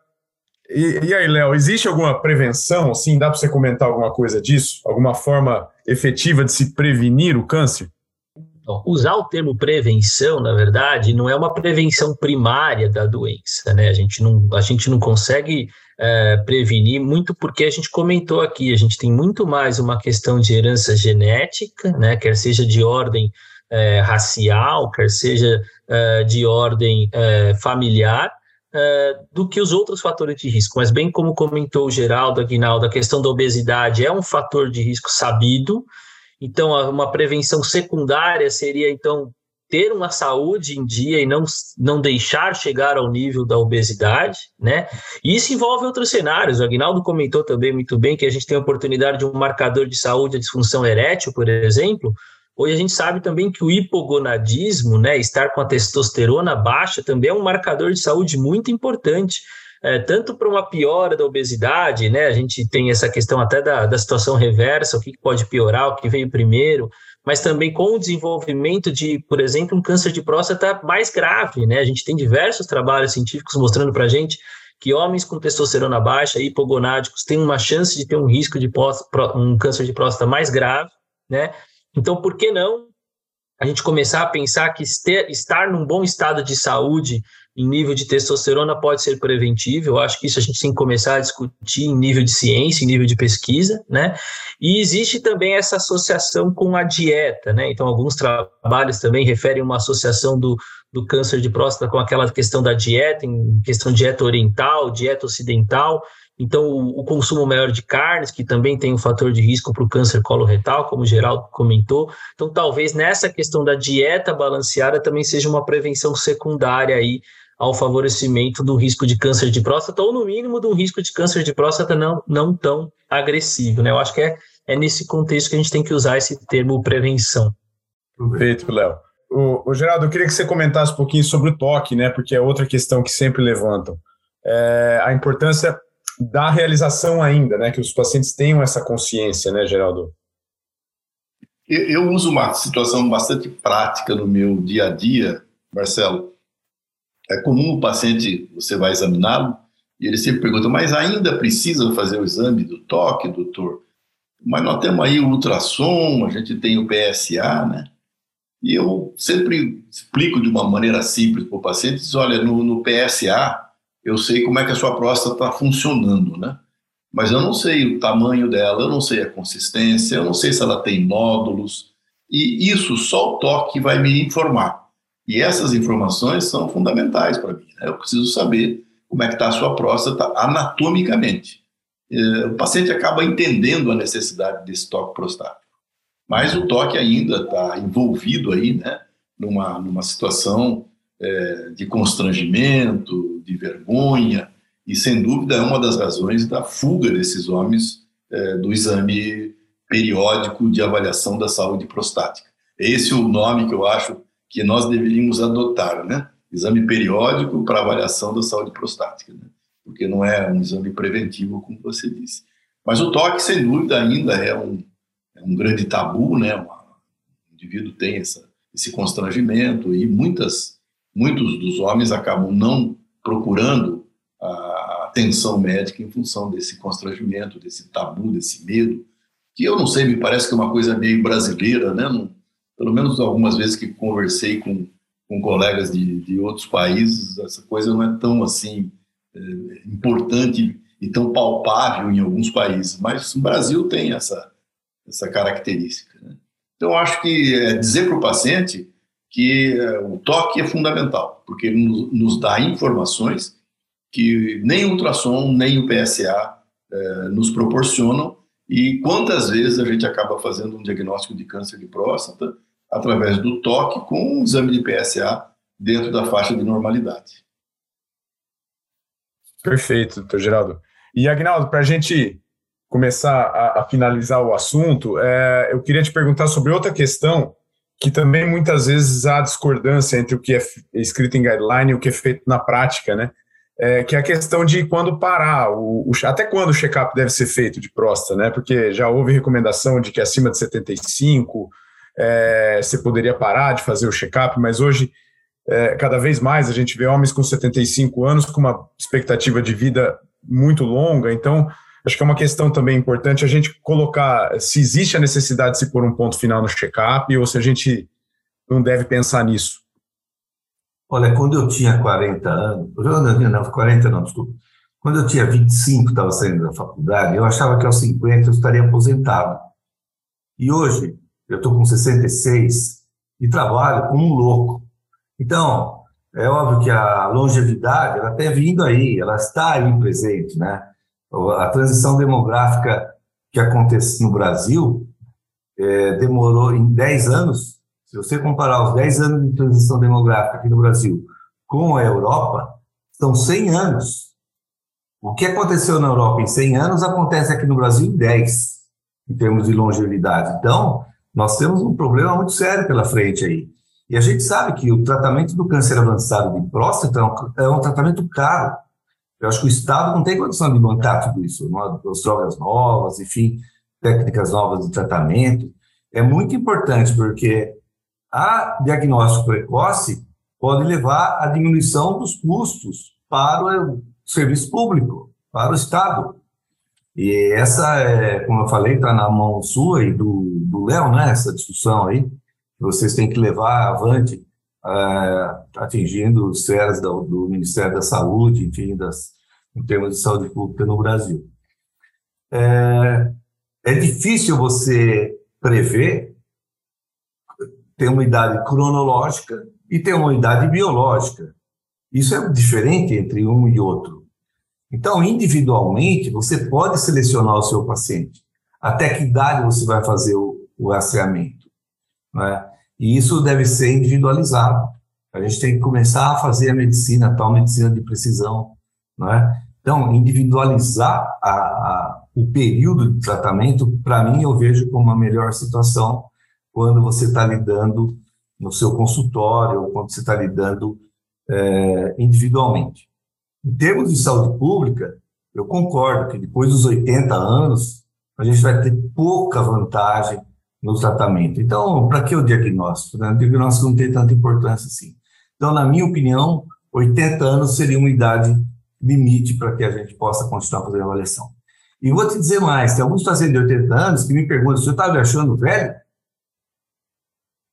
e, e aí, Léo, existe alguma prevenção? Sim, dá para você comentar alguma coisa disso? Alguma forma efetiva de se prevenir o câncer? Usar o termo prevenção, na verdade, não é uma prevenção primária da doença, né? A gente não, a gente não consegue é, prevenir, muito porque a gente comentou aqui, a gente tem muito mais uma questão de herança genética, né? Quer seja de ordem é, racial, quer seja é, de ordem é, familiar, é, do que os outros fatores de risco. Mas, bem como comentou o Geraldo Aguinaldo, a questão da obesidade é um fator de risco sabido, então, uma prevenção secundária seria, então, ter uma saúde em dia e não, não deixar chegar ao nível da obesidade, né? E isso envolve outros cenários. O Agnaldo comentou também muito bem que a gente tem a oportunidade de um marcador de saúde, a disfunção erétil, por exemplo, Hoje a gente sabe também que o hipogonadismo, né, estar com a testosterona baixa, também é um marcador de saúde muito importante. É, tanto para uma piora da obesidade, né? A gente tem essa questão até da, da situação reversa, o que pode piorar, o que veio primeiro, mas também com o desenvolvimento de, por exemplo, um câncer de próstata mais grave, né? A gente tem diversos trabalhos científicos mostrando para a gente que homens com testosterona baixa, hipogonádicos, têm uma chance de ter um risco de um câncer de próstata mais grave, né? Então, por que não a gente começar a pensar que estar num bom estado de saúde em nível de testosterona pode ser preventivo. Eu acho que isso a gente tem que começar a discutir em nível de ciência, em nível de pesquisa, né? E existe também essa associação com a dieta, né? Então, alguns trabalhos também referem uma associação do, do câncer de próstata com aquela questão da dieta, em questão de dieta oriental, dieta ocidental. Então, o, consumo maior de carnes, que também tem um fator de risco para o câncer coloretal, como o Geraldo comentou. Então, talvez nessa questão da dieta balanceada também seja uma prevenção secundária aí ao favorecimento do risco de câncer de próstata, ou no mínimo do risco de câncer de próstata não, não tão agressivo. Né? Eu acho que é, é nesse contexto que a gente tem que usar esse termo prevenção. Perfeito, Léo. O, o, Geraldo, eu queria que você comentasse um pouquinho sobre o toque, né? Porque é outra questão que sempre levantam. É, a importância da realização ainda, né? Que os pacientes tenham essa consciência, né, Geraldo? Eu, eu uso uma situação bastante prática no meu dia a dia, Marcelo. É comum o paciente, você vai examiná-lo, e ele sempre pergunta, mas ainda precisa fazer o exame do toque, doutor? Mas nós temos aí o ultrassom, a gente tem o PSA, né? E eu sempre explico de uma maneira simples para o paciente, diz, olha, no, no PSA eu sei como é que a sua próstata está funcionando, né? Mas eu não sei o tamanho dela, eu não sei a consistência, eu não sei se ela tem nódulos, e isso só o toque vai me informar. E essas informações são fundamentais para mim. Né? Eu preciso saber como é que está a sua próstata anatomicamente. É, o paciente acaba entendendo a necessidade desse toque prostático. Mas o toque ainda está envolvido aí, né, numa, numa situação é, de constrangimento, de vergonha, e sem dúvida é uma das razões da fuga desses homens é, do exame periódico de avaliação da saúde prostática. Esse é o nome que eu acho que nós deveríamos adotar, né? Exame periódico para avaliação da saúde prostática, né? porque não é um exame preventivo, como você disse. Mas o toque, sem dúvida, ainda é um, é um grande tabu, né? O indivíduo tem essa, esse constrangimento e muitas, muitos dos homens acabam não procurando a atenção médica em função desse constrangimento, desse tabu, desse medo, que eu não sei, me parece que é uma coisa meio brasileira, né? Não, pelo menos algumas vezes que conversei com, com colegas de, de outros países, essa coisa não é tão assim é, importante e tão palpável em alguns países, mas o Brasil tem essa, essa característica. Né? Então, acho que é dizer para o paciente que é, o toque é fundamental, porque ele nos, dá informações que nem o ultrassom, nem o PSA é, nos proporcionam, e quantas vezes a gente acaba fazendo um diagnóstico de câncer de próstata através do toque com um exame de PSA dentro da faixa de normalidade. Perfeito, doutor Geraldo. E, Agnaldo, para a gente começar a, a finalizar o assunto, é, eu queria te perguntar sobre outra questão que também muitas vezes há discordância entre o que é escrito em guideline e o que é feito na prática, né? É, que é a questão de quando parar, o, o até quando o check-up deve ser feito de próstata, né? Porque já houve recomendação de que acima de 75 é, você poderia parar de fazer o check-up, mas hoje, é, cada vez mais, a gente vê homens com 75 anos com uma expectativa de vida muito longa, então acho que é uma questão também importante a gente colocar se existe a necessidade de se pôr um ponto final no check-up ou se a gente não deve pensar nisso. Olha, quando eu tinha 40 anos, não, não, 40 não, desculpa. Quando eu tinha 25, estava saindo da faculdade, eu achava que aos 50 eu estaria aposentado. E hoje, eu estou com 66 e trabalho como um louco. Então, é óbvio que a longevidade, ela está vindo aí, ela está aí presente, né? A transição demográfica que acontece no Brasil é, demorou em 10 anos. Se você comparar os 10 anos de transição demográfica aqui no Brasil com a Europa, são 100 anos. O que aconteceu na Europa em 100 anos acontece aqui no Brasil em 10, em termos de longevidade. Então, nós temos um problema muito sério pela frente aí. E a gente sabe que o tratamento do câncer avançado de próstata é um, é tratamento caro. Eu acho que o Estado não tem condição de bancar tudo isso, as drogas novas, enfim, técnicas novas de tratamento. É muito importante porque a diagnóstico precoce pode levar à diminuição dos custos para o serviço público, para o Estado. E essa, é, como eu falei, está na mão sua e do Léo, né? Essa discussão aí, que vocês têm que levar avante, é, atingindo esferas do, do, Ministério da Saúde, enfim, das, em termos de saúde pública no Brasil. É, é difícil você prever ter uma idade cronológica e ter uma idade biológica. Isso é diferente entre um e outro. Então, individualmente, você pode selecionar o seu paciente. Até que idade você vai fazer o, o rastreamento. Né? E isso deve ser individualizado. A gente tem que começar a fazer a medicina, a tal medicina de precisão. Né? Então, individualizar a, a, o período de tratamento, para mim, eu vejo como a melhor situação quando você está lidando no seu consultório, ou quando você está lidando é, individualmente. Em termos de saúde pública, eu concordo que depois dos 80 anos, a gente vai ter pouca vantagem no tratamento. Então, para que o diagnóstico? Né? O diagnóstico não tem tanta importância assim. Então, na minha opinião, 80 anos seria uma idade limite para que a gente possa continuar fazendo avaliação. E vou te dizer mais: tem alguns pacientes de 80 anos que me perguntam se eu estava me achando velho.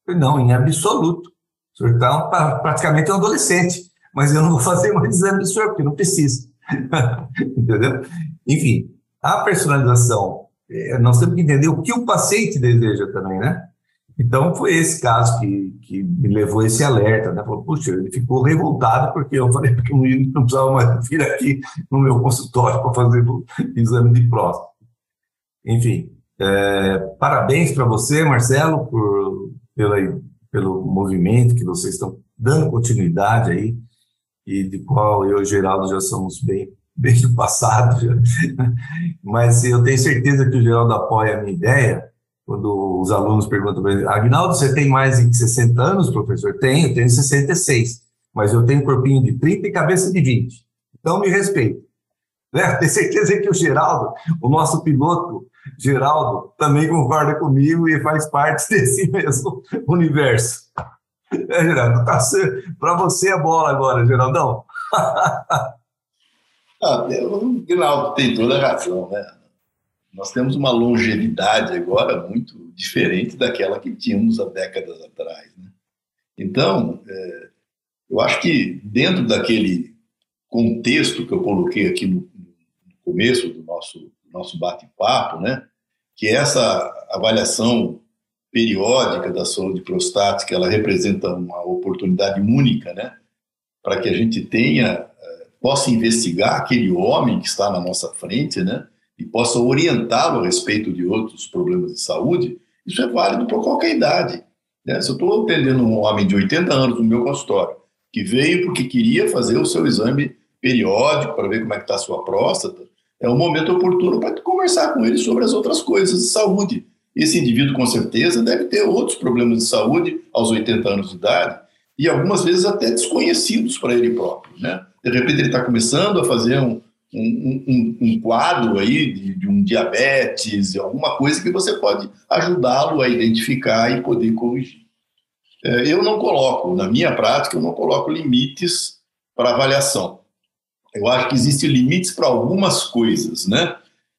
Eu, não, em absoluto. O senhor está praticamente um adolescente, mas eu não vou fazer mais exame do senhor, porque não precisa. Entendeu? Enfim, a personalização, nós temos que entender o que o paciente deseja também, né? Então, foi esse caso que, que me levou esse alerta, né? Falou, puxa, ele ficou revoltado porque eu falei que não, precisava mais vir aqui no meu consultório para fazer o exame de próstata. Enfim, é, parabéns para você, Marcelo, por, pela, pelo movimento que vocês estão dando continuidade aí, e de qual eu e Geraldo já somos bem, bem do passado. Mas eu tenho certeza que o Geraldo apoia a minha ideia, quando os alunos perguntam para Agnaldo, você tem mais de 60 anos, professor? Tenho, tenho 66, mas eu tenho corpinho de 30 e cabeça de 20. Então me respeito. Né? Tenho certeza que o Geraldo, o nosso piloto, Geraldo, também concorda comigo e faz parte desse mesmo universo. É, Geraldo, tá para você a bola agora, Geraldão. Ah, o Geraldo tem toda a razão, né? Nós temos uma longevidade agora muito diferente daquela que tínhamos há décadas atrás. Né? Então, é, eu acho que dentro daquele contexto que eu coloquei aqui no, no começo do nosso, nosso bate-papo, né, que é essa avaliação periódica da saúde prostática, ela representa uma oportunidade única, né, para que a gente tenha, possa investigar aquele homem que está na nossa frente, né, e possa orientá-lo a respeito de outros problemas de saúde, isso é válido para qualquer idade. Né? Se eu estou atendendo um homem de 80 anos no meu consultório, que veio porque queria fazer o seu exame periódico para ver como é que está a sua próstata, é um momento oportuno para conversar com ele sobre as outras coisas de saúde. Esse indivíduo, com certeza, deve ter outros problemas de saúde aos 80 anos de idade, e algumas vezes até desconhecidos para ele próprio. Né? De repente, ele está começando a fazer um, um, um, um quadro aí de, de, um diabetes, alguma coisa que você pode ajudá-lo a identificar e poder corrigir. É, eu não coloco, na minha prática, eu não coloco limites para avaliação. Eu acho que existem limites para algumas coisas, né?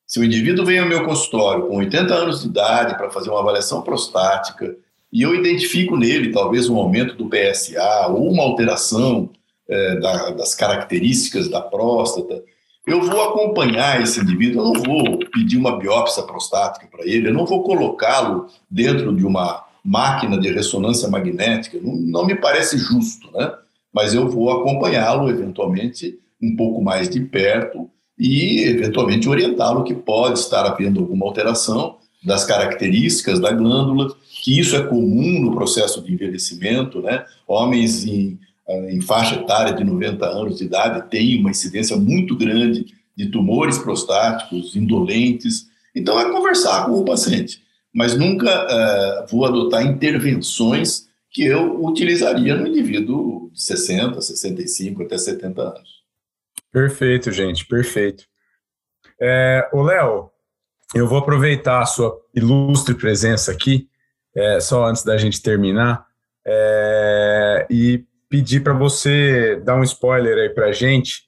Se o indivíduo vem ao meu consultório com 80 anos de idade para fazer uma avaliação prostática e eu identifico nele talvez um aumento do PSA ou uma alteração é, da, das características da próstata, eu vou acompanhar esse indivíduo, eu não vou pedir uma biópsia prostática para ele, eu não vou colocá-lo dentro de uma máquina de ressonância magnética, não, não me parece justo, né? Mas eu vou acompanhá-lo, eventualmente, um pouco mais de perto e, eventualmente, orientá-lo que pode estar havendo alguma alteração das características da glândula, que isso é comum no processo de envelhecimento, né? Homens em em faixa etária de 90 anos de idade tem uma incidência muito grande de tumores prostáticos indolentes. Então, é conversar com o paciente, mas nunca uh, vou adotar intervenções que eu utilizaria no indivíduo de 60, 65 até 70 anos. Perfeito, gente, perfeito. É, o Léo, eu vou aproveitar a sua ilustre presença aqui, é, só antes da gente terminar, é, e pedir para você dar um spoiler aí para a gente,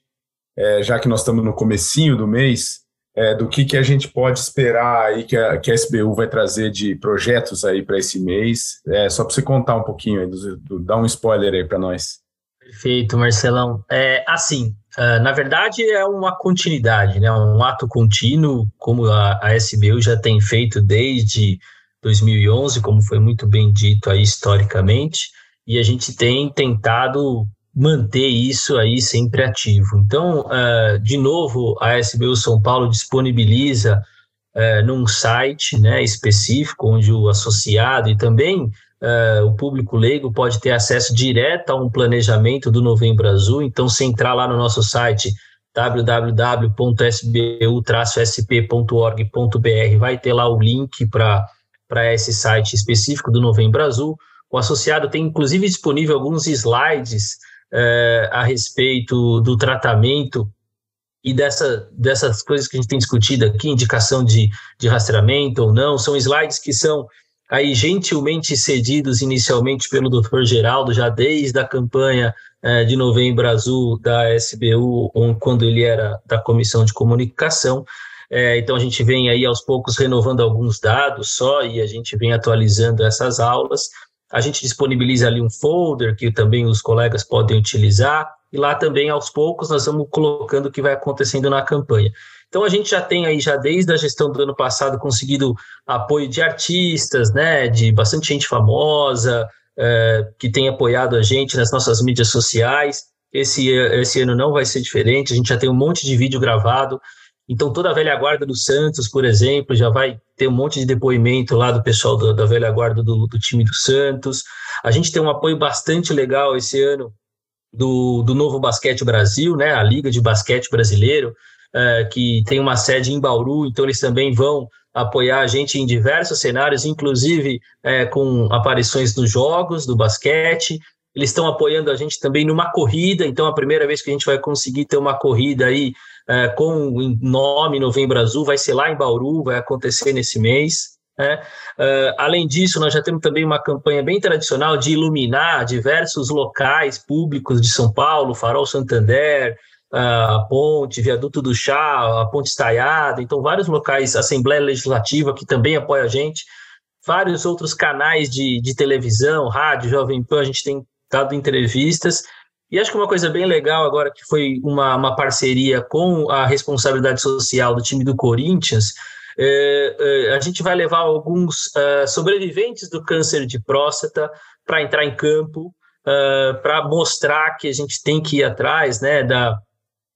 é, já que nós estamos no comecinho do mês, é, do que, que a gente pode esperar aí que a, que a SBU vai trazer de projetos aí para esse mês. É, só para você contar um pouquinho aí, do, do, dar um spoiler aí para nós. Perfeito, Marcelão. É, assim, uh, na verdade é uma continuidade, né, um ato contínuo, como a, a SBU já tem feito desde 2011, como foi muito bem dito aí historicamente, e a gente tem tentado manter isso aí sempre ativo. Então, uh, de novo, a SBU São Paulo disponibiliza uh, num site né, específico, onde o associado e também uh, o público leigo pode ter acesso direto a um planejamento do Novembro Azul. Então, se entrar lá no nosso site www.sbu-sp.org.br, vai ter lá o link para esse site específico do Novembro Azul. O associado tem inclusive disponível alguns slides é, a respeito do tratamento e dessa, dessas coisas que a gente tem discutido aqui, indicação de, de rastreamento ou não, são slides que são aí gentilmente cedidos inicialmente pelo Dr. Geraldo, já desde a campanha é, de Novembro Azul da SBU, quando ele era da Comissão de Comunicação, É, então a gente vem aí aos poucos renovando alguns dados só e a gente vem atualizando essas aulas. A gente disponibiliza ali um folder que também os colegas podem utilizar e lá também aos poucos nós vamos colocando o que vai acontecendo na campanha. Então a gente já tem aí já desde a gestão do ano passado conseguido apoio de artistas, né, de bastante gente famosa é, que tem apoiado a gente nas nossas mídias sociais. Esse, esse ano não vai ser diferente. A gente já tem um monte de vídeo gravado. Então toda a velha guarda do Santos, por exemplo, já vai ter um monte de depoimento lá do pessoal do, da velha guarda do, do time do Santos. A gente tem um apoio bastante legal esse ano do, do Novo Basquete Brasil, né, a Liga de Basquete Brasileiro, é, que tem uma sede em Bauru, então eles também vão apoiar a gente em diversos cenários, inclusive é, com aparições nos jogos do basquete. Eles estão apoiando a gente também numa corrida, então a primeira vez que a gente vai conseguir ter uma corrida aí é, com o nome Novembro Azul vai ser lá em Bauru, vai acontecer nesse mês. Né? Uh, além disso, nós já temos também uma campanha bem tradicional de iluminar diversos locais públicos de São Paulo, Farol Santander, a Ponte, Viaduto do Chá, a Ponte Estaiada, então vários locais, Assembleia Legislativa, que também apoia a gente, vários outros canais de, de televisão, rádio, Jovem Pan, a gente tem dado entrevistas, e acho que uma coisa bem legal agora, que foi uma, uma parceria com a responsabilidade social do time do Corinthians, é, é, a gente vai levar alguns uh, sobreviventes do câncer de próstata para entrar em campo, uh, para mostrar que a gente tem que ir atrás né, da,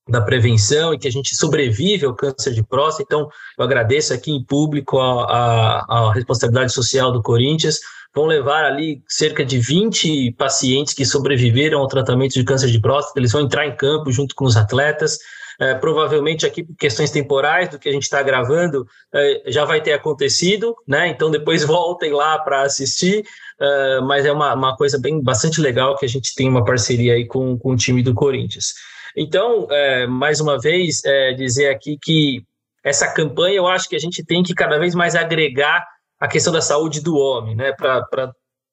da prevenção e que a gente sobrevive ao câncer de próstata. Então, eu agradeço aqui em público a, a, a, responsabilidade social do Corinthians. Vão levar ali cerca de 20 pacientes que sobreviveram ao tratamento de câncer de próstata. Eles vão entrar em campo junto com os atletas. É, provavelmente aqui por questões temporais do que a gente está gravando é, já vai ter acontecido, né? Então depois voltem lá para assistir. É, mas é uma, uma coisa bem bastante legal que a gente tem uma parceria aí com, com o time do Corinthians. Então, é, mais uma vez, é, dizer aqui que essa campanha eu acho que a gente tem que cada vez mais agregar a questão da saúde do homem, né? Para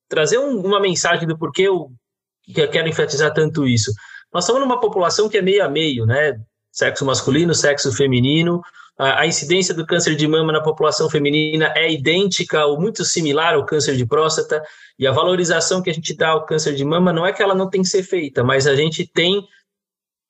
trazer um, uma mensagem do porquê eu, que eu quero enfatizar tanto isso. Nós estamos numa população que é meio a meio, né? Sexo masculino, sexo feminino. A, a incidência do câncer de mama na população feminina é idêntica ou muito similar ao câncer de próstata. E a valorização que a gente dá ao câncer de mama não é que ela não tem que ser feita, mas a gente tem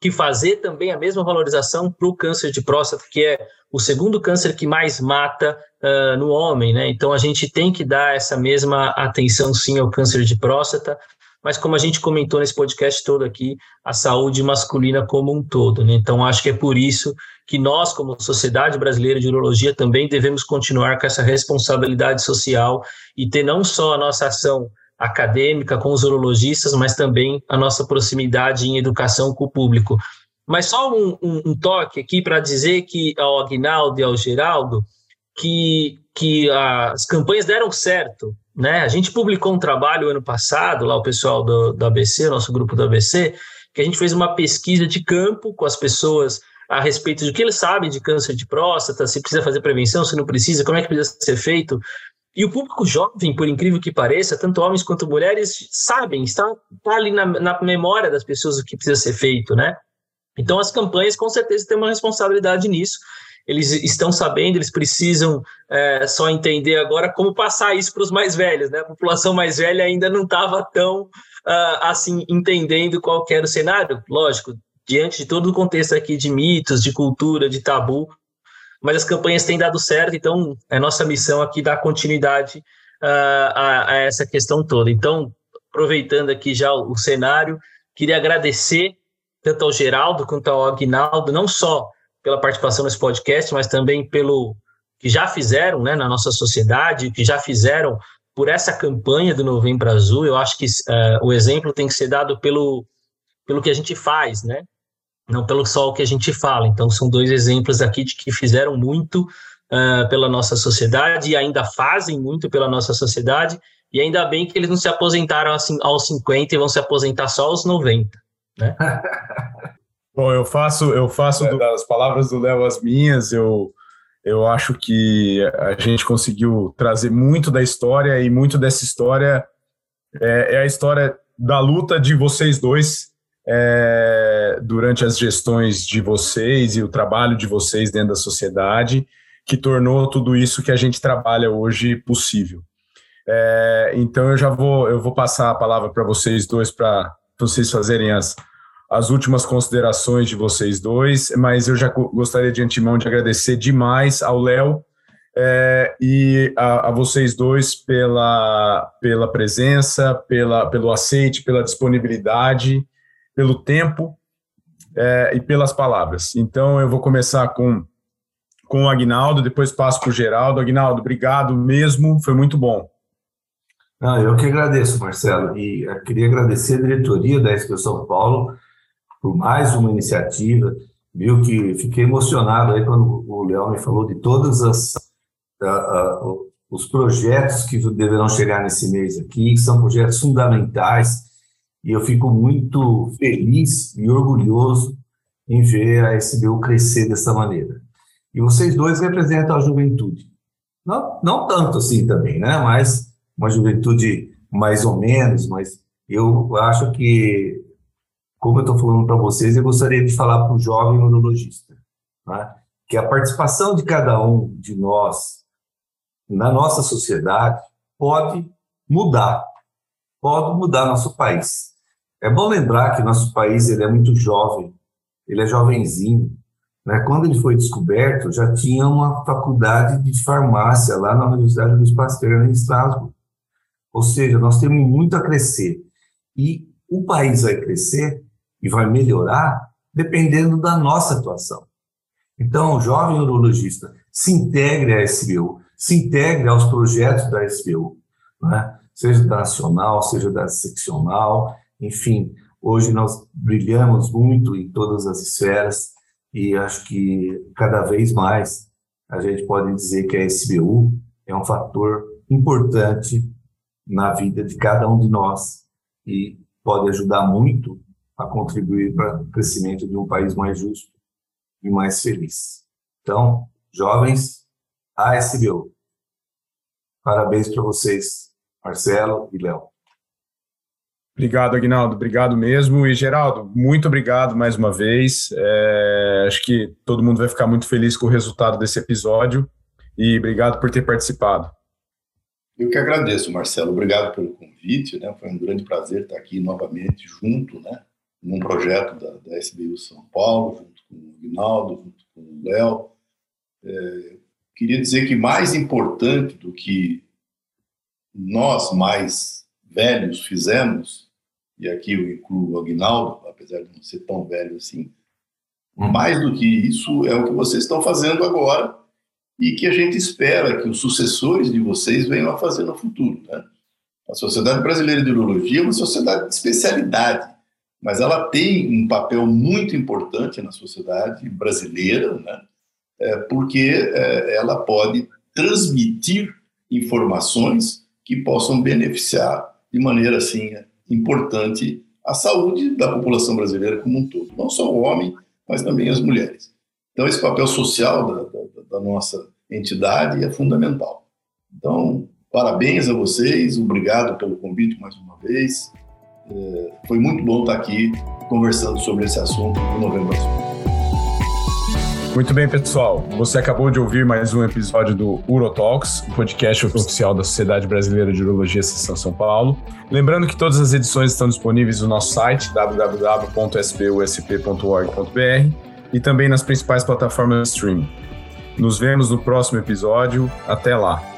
que fazer também a mesma valorização para o câncer de próstata, que é o segundo câncer que mais mata uh, no homem, né? Então a gente tem que dar essa mesma atenção sim ao câncer de próstata, mas como a gente comentou nesse podcast todo aqui, a saúde masculina como um todo, né? Então acho que é por isso que nós, como Sociedade Brasileira de Urologia, também devemos continuar com essa responsabilidade social e ter não só a nossa ação acadêmica com os urologistas, mas também a nossa proximidade em educação com o público. Mas só um, um, um toque aqui para dizer que ao Agnaldo e ao Geraldo que, que as campanhas deram certo. Né? A gente publicou um trabalho ano passado, lá o pessoal do, do ABC, nosso grupo do ABC, que a gente fez uma pesquisa de campo com as pessoas a respeito do que eles sabem de câncer de próstata, se precisa fazer prevenção, se não precisa, como é que precisa ser feito. E o público jovem, por incrível que pareça, tanto homens quanto mulheres, sabem, está, está ali na, na memória das pessoas o que precisa ser feito, né? Então, as campanhas, com certeza, têm uma responsabilidade nisso. Eles estão sabendo, eles precisam é, só entender agora como passar isso para os mais velhos, né? A população mais velha ainda não estava tão, uh, assim, entendendo qual era o cenário. Lógico, diante de todo o contexto aqui de mitos, de cultura, de tabu, mas as campanhas têm dado certo, então é nossa missão aqui dar continuidade uh, a, a, essa questão toda. Então, aproveitando aqui já o, o, cenário, queria agradecer tanto ao Geraldo quanto ao Agnaldo, não só pela participação nesse podcast, mas também pelo que já fizeram né, na nossa sociedade, que já fizeram por essa campanha do Novembro Azul. Eu acho que uh, o exemplo tem que ser dado pelo, pelo que a gente faz, né? Não pelo só o que a gente fala. Então, são dois exemplos aqui de que fizeram muito uh, pela nossa sociedade e ainda fazem muito pela nossa sociedade, e ainda bem que eles não se aposentaram assim, aos 50 e vão se aposentar só aos 90. Né? Bom, eu faço, eu faço é. das palavras do Léo as minhas, eu, eu acho que a gente conseguiu trazer muito da história e muito dessa história é, é a história da luta de vocês dois é, durante as gestões de vocês e o trabalho de vocês dentro da sociedade que tornou tudo isso que a gente trabalha hoje possível. É, então eu já vou eu vou passar a palavra para vocês dois para vocês fazerem as, as últimas considerações de vocês dois, mas eu já gostaria de antemão de agradecer demais ao Léo é, e a, a, vocês dois pela, pela presença, pela, pelo aceite, pela disponibilidade, pelo tempo é, e pelas palavras. Então eu vou começar com com o Agnaldo, depois passo para o Geraldo. Agnaldo, obrigado mesmo, foi muito bom. Ah, eu que agradeço, Marcelo, e queria agradecer a diretoria da SP São Paulo por mais uma iniciativa, viu que fiquei emocionado aí quando o Léo me falou de todos as, uh, uh, os projetos que deverão chegar nesse mês aqui, que são projetos fundamentais, e eu fico muito feliz e orgulhoso em ver a SBU crescer dessa maneira. E vocês dois representam a juventude. Não, não tanto assim também, né? Mas uma juventude mais ou menos, mas eu acho que, como eu estou falando para vocês, eu gostaria de falar para o jovem urologista, né? que a participação de cada um de nós na nossa sociedade pode mudar, pode mudar nosso país. É bom lembrar que nosso país ele é muito jovem, ele é jovenzinho, né? Quando ele foi descoberto, já tinha uma faculdade de farmácia lá na Universidade Luiz Pasteur, em Estrasburgo. Ou seja, nós temos muito a crescer. E o país vai crescer e vai melhorar dependendo da nossa atuação. Então, jovem urologista, se integre à SBU, se integre aos projetos da SBU, né? seja da nacional, seja da seccional, enfim, hoje nós brilhamos muito em todas as esferas, e acho que cada vez mais a gente pode dizer que a SBU é um fator importante na vida de cada um de nós e pode ajudar muito a contribuir para o crescimento de um país mais justo e mais feliz. Então, jovens, a SBU. Parabéns para vocês, Marcelo e Léo. Obrigado, Aguinaldo. Obrigado mesmo. E, Geraldo, muito obrigado mais uma vez. É, acho que todo mundo vai ficar muito feliz com o resultado desse episódio. E obrigado por ter participado. Eu que agradeço, Marcelo. Obrigado pelo convite. Né? Foi um grande prazer estar aqui novamente junto, né? num projeto da, da SBU São Paulo, junto com o Aguinaldo, junto com o Léo. É, queria dizer que mais importante do que nós mais velhos fizemos, e aqui eu incluo o Aguinaldo, apesar de não ser tão velho assim, hum. mais do que isso é o que vocês estão fazendo agora e que a gente espera que os sucessores de vocês venham a fazer no futuro. Né? A Sociedade Brasileira de Urologia é uma sociedade de especialidade, mas ela tem um papel muito importante na sociedade brasileira, né? É, porque é, ela pode transmitir informações que possam beneficiar de maneira assim importante a saúde da população brasileira como um todo, não só o homem, mas também as mulheres. Então esse papel social da, da, da nossa entidade é fundamental. Então parabéns a vocês, obrigado pelo convite mais uma vez. É, foi muito bom estar aqui conversando sobre esse assunto no Novembro Azul. Muito bem, pessoal. Você acabou de ouvir mais um episódio do Urotalks, o podcast oficial da Sociedade Brasileira de Urologia Seção São Paulo. Lembrando que todas as edições estão disponíveis no nosso site www.spusp.org.br e também nas principais plataformas de streaming. Nos vemos no próximo episódio. Até lá.